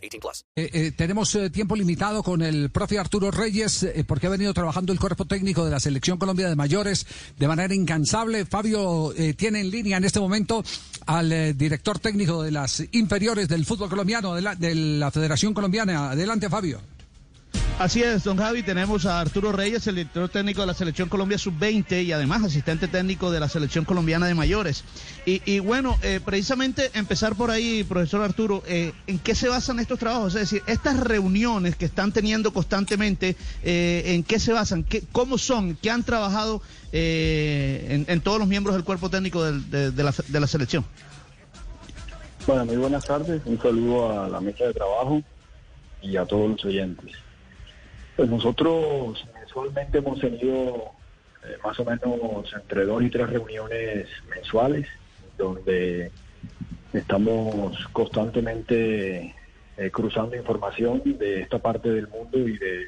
18 plus. Eh, eh, tenemos eh, tiempo limitado con el profe Arturo Reyes porque ha venido trabajando el cuerpo técnico de la Selección Colombia de Mayores de manera incansable. Fabio tiene en línea en este momento al director técnico de las inferiores del fútbol colombiano, de la, de la Federación Colombiana. Adelante, Fabio. Así es, don Javi, tenemos a Arturo Reyes, el director técnico de la Selección Colombia Sub-20 y además asistente técnico de la Selección Colombiana de Mayores. Y, y bueno, eh, precisamente empezar por ahí, profesor Arturo, eh, ¿en qué se basan estos trabajos? Es decir, estas reuniones que están teniendo constantemente, eh, ¿en qué se basan? ¿Qué, ¿Cómo son? ¿Qué han trabajado eh, en, en, todos los miembros del cuerpo técnico de, la, de la selección? Bueno, muy buenas tardes, un saludo a la mesa de trabajo y a todos los oyentes. Pues nosotros mensualmente hemos tenido eh, más o menos entre dos y tres reuniones mensuales donde estamos constantemente eh, cruzando información de esta parte del mundo y de,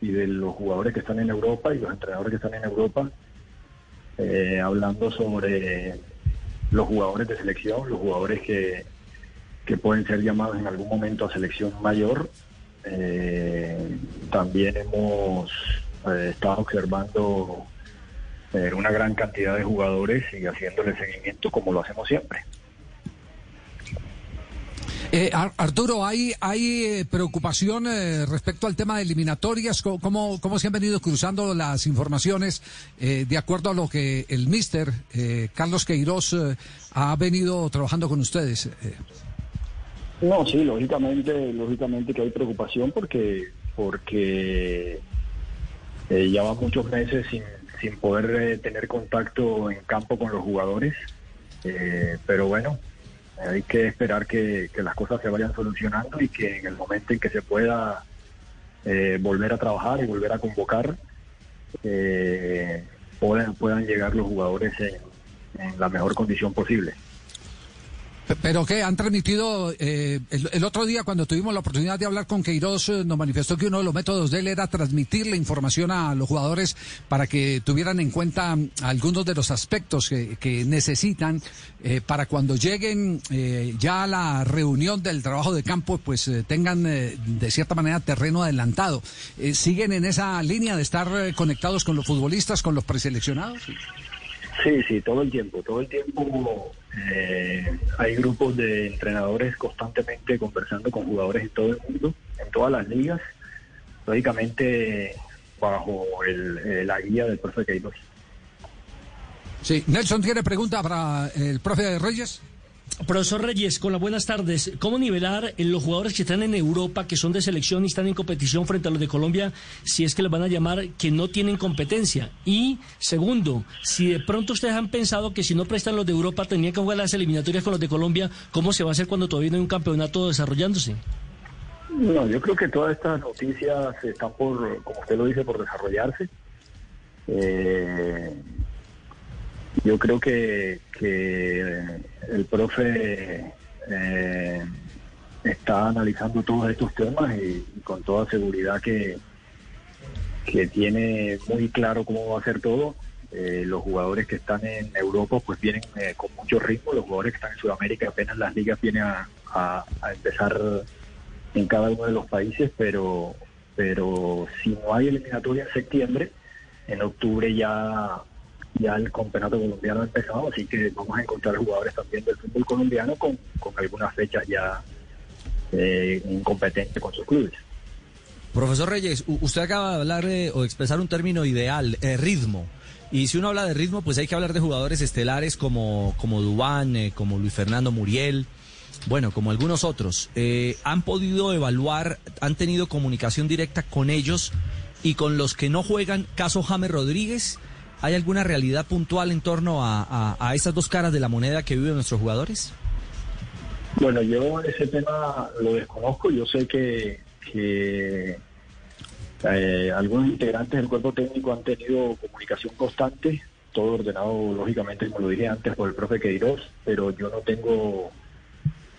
y de los jugadores que están en Europa y los entrenadores que están en Europa, eh, hablando sobre los jugadores de selección, los jugadores que, que pueden ser llamados en algún momento a selección mayor eh, también hemos eh, estado observando eh, una gran cantidad de jugadores y haciéndole seguimiento como lo hacemos siempre. Eh, Arturo, ¿hay, hay preocupación eh, respecto al tema de eliminatorias? ¿Cómo, cómo se han venido cruzando las informaciones eh, de acuerdo a lo que el mister Carlos Queiroz ha venido trabajando con ustedes? No, sí, lógicamente, lógicamente que hay preocupación porque, porque ya va muchos meses sin, sin poder tener contacto en campo con los jugadores. pero bueno, hay que esperar que, las cosas se vayan solucionando y que en el momento en que se pueda eh, volver a trabajar y volver a convocar, eh, puedan, puedan llegar los jugadores en la mejor condición posible. Pero que han transmitido, eh, el, otro día cuando tuvimos la oportunidad de hablar con Queiroz, eh, nos manifestó que uno de los métodos de él era transmitir la información a los jugadores para que tuvieran en cuenta algunos de los aspectos que, que necesitan eh, para cuando lleguen eh, ya a la reunión del trabajo de campo, pues tengan de cierta manera terreno adelantado. ¿Siguen en esa línea de estar conectados con los futbolistas, con los preseleccionados? Sí, sí, todo el tiempo, todo el tiempo eh, hay grupos de entrenadores constantemente conversando con jugadores en todo el mundo, en todas las ligas, lógicamente bajo el, la guía del profe Queiroz. Sí, Nelson tiene pregunta para el profe Reyes. Profesor Reyes, con las buenas tardes. ¿Cómo nivelar en los jugadores que están en Europa, que son de selección y están en competición frente a los de Colombia, si es que les van a llamar que no tienen competencia? Y segundo, si de pronto ustedes han pensado que si no prestan los de Europa tenían que jugar las eliminatorias con los de Colombia, ¿cómo se va a hacer cuando todavía no hay un campeonato desarrollándose? No, yo creo que todas estas noticias están por, como usted lo dice, por desarrollarse. Eh, yo creo que, que el profe eh, está analizando todos estos temas y, con toda seguridad que, que tiene muy claro cómo va a ser todo. Eh, los jugadores que están en Europa pues vienen eh, con mucho ritmo, los jugadores que están en Sudamérica apenas las ligas vienen a, a empezar en cada uno de los países, pero, pero si no hay eliminatoria en septiembre, en octubre ya ya el campeonato colombiano ha empezado, así que vamos a encontrar jugadores también del fútbol colombiano con, con algunas fechas ya eh, incompetentes con sus clubes. Profesor Reyes, usted acaba de hablar eh, o expresar un término ideal, eh, ritmo. Y si uno habla de ritmo, pues hay que hablar de jugadores estelares como, como Dubán, eh, como Luis Fernando Muriel, bueno, como algunos otros. Eh, ¿Han podido evaluar, han tenido comunicación directa con ellos y con los que no juegan, caso James Rodríguez? ¿Hay alguna realidad puntual en torno a, a, a esas dos caras de la moneda que viven nuestros jugadores? Bueno, yo ese tema lo desconozco. Yo sé que, eh, algunos integrantes del cuerpo técnico han tenido comunicación constante, todo ordenado, lógicamente, como lo dije antes, por el profe Queiroz, pero yo no tengo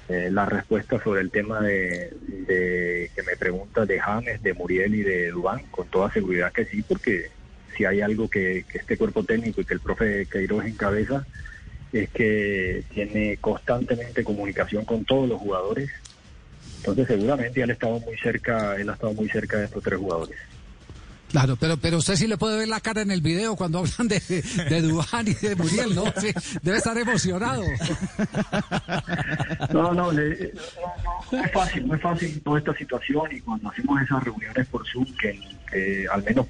eh, la respuesta sobre el tema de, de que me pregunta de James, de Muriel y de Dubán, con toda seguridad que sí, porque si hay algo que, que este cuerpo técnico y que el profe Queiroz encabeza, es que tiene constantemente comunicación con todos los jugadores. Entonces seguramente él ha estado muy cerca, él ha estado muy cerca de estos tres jugadores. Claro, pero, pero usted sí le puede ver la cara en el video cuando hablan de, de Dubán y de Muriel, ¿no? Sí, debe estar emocionado. No, no, le- no, no, no es fácil, no es fácil toda esta situación y cuando hacemos esas reuniones por Zoom, que, que al menos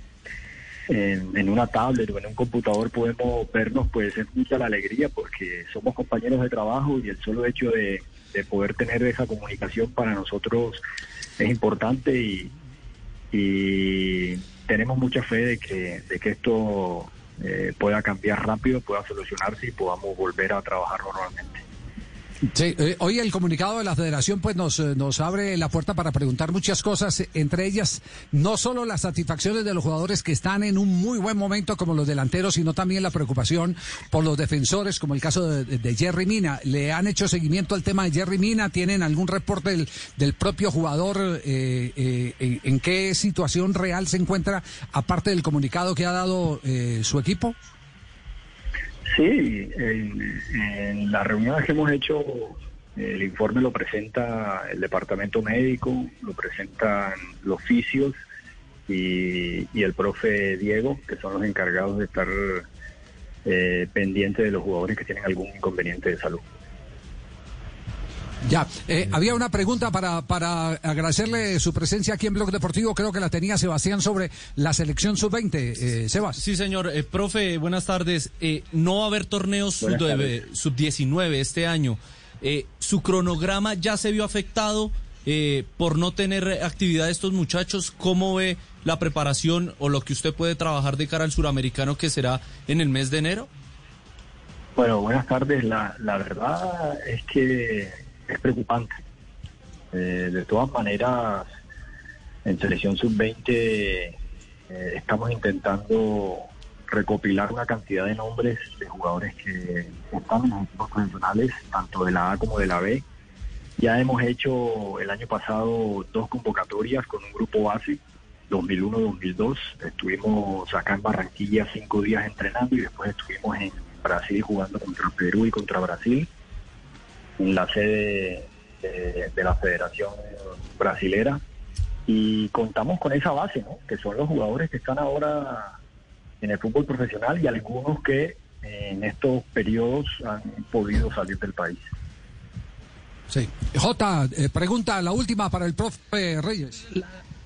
en, en una tablet o en un computador podemos vernos, pues es mucha la alegría porque somos compañeros de trabajo y el solo hecho de, de poder tener esa comunicación para nosotros es importante y, y tenemos mucha fe de que, de que esto eh, pueda cambiar rápido, pueda solucionarse y podamos volver a trabajar normalmente. Sí, eh, hoy el comunicado de la federación pues nos, eh, nos abre la puerta para preguntar muchas cosas, entre ellas no solo las satisfacciones de los jugadores que están en un muy buen momento como los delanteros, sino también la preocupación por los defensores, como el caso de, de- de Jerry Mina. ¿Le han hecho seguimiento al tema de Jerry Mina? ¿Tienen algún reporte del, del propio jugador? eh, eh, en, en qué situación real se encuentra, aparte del comunicado que ha dado eh, su equipo? Sí, en, las reuniones que hemos hecho, el informe lo presenta el departamento médico, lo presentan los fisios y, y el profe Diego, que son los encargados de estar eh, pendientes de los jugadores que tienen algún inconveniente de salud. Ya, eh, había una pregunta para, para agradecerle su presencia aquí en Blog Deportivo, creo que la tenía Sebastián sobre la selección sub-20, eh, Sebas. Sí, señor. Eh, profe, buenas tardes. Eh, no va a haber torneos Buenas sub- tardes. sub-19 este año. Eh, ¿Su cronograma ya se vio afectado eh, por no tener actividad de estos muchachos? ¿Cómo ve la preparación o lo que usted puede trabajar de cara al suramericano que será en el mes de enero? Bueno, buenas tardes. La, la verdad es que es preocupante. Eh, de todas maneras, en selección sub-20 eh, estamos intentando recopilar una cantidad de nombres de jugadores que están en los equipos profesionales, tanto de la A como de la B. Ya hemos hecho el año pasado dos convocatorias con un grupo base, 2001-2002. Estuvimos acá en Barranquilla cinco días entrenando y después estuvimos en Brasil jugando contra Perú y contra Brasil la sede de, de la Federación Brasilera y contamos con esa base, ¿no? que son los jugadores que están ahora en el fútbol profesional y algunos que en estos periodos han podido salir del país. Sí. J, eh, pregunta, la última para el profe Reyes.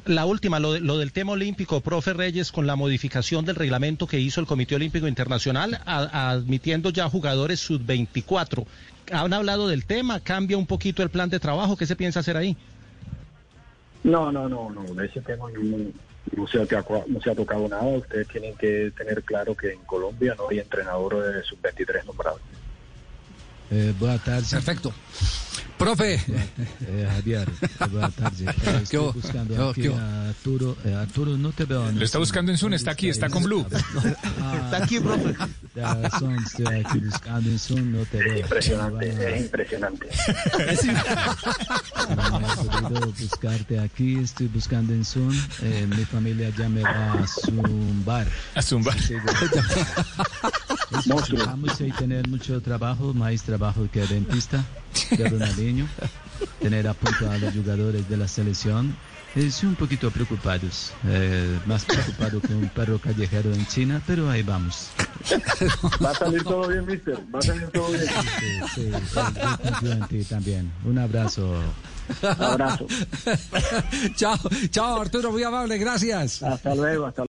La última, lo, de- lo del tema olímpico, profe Reyes, con la modificación del reglamento que hizo el Comité Olímpico Internacional, a- admitiendo ya jugadores sub-24. ¿Han hablado del tema? ¿Cambia un poquito el plan de trabajo? ¿Qué se piensa hacer ahí? No, no, no, no, de ese tema no, no se, ha, toca- no se ha tocado nada. Ustedes tienen que tener claro que en Colombia no hay entrenador de sub-23 nombrado. Eh, boa tarde. Perfecto. Profe. Eh, Javier, eh, boa tarde. Eh, ¿Qué estoy buscando aquí a Arturo. Eh, Arturo, no te veo. Lo está buscando en Zoom, está aquí, está con Blue. Está aquí, profe. Ya, son, estoy aquí buscando en Zoom, no te veo. Es impresionante, es impresionante. No he podido buscarte aquí, estoy buscando en Zoom. Eh, mi familia ya me va a zumbar. A zumbar. Monstruo. Vamos a tener mucho trabajo, más trabajo que dentista, que Ronaldinho, tener a punto a los jugadores de la selección. Estoy un poquito preocupados, eh, más preocupado que un perro callejero en China, pero ahí vamos. Va a salir todo bien, mister. Va a salir todo bien. Sí, sí, eh, confío en ti también. Un abrazo. Abrazo. chao, chao Arturo, muy amable, gracias. Hasta luego, hasta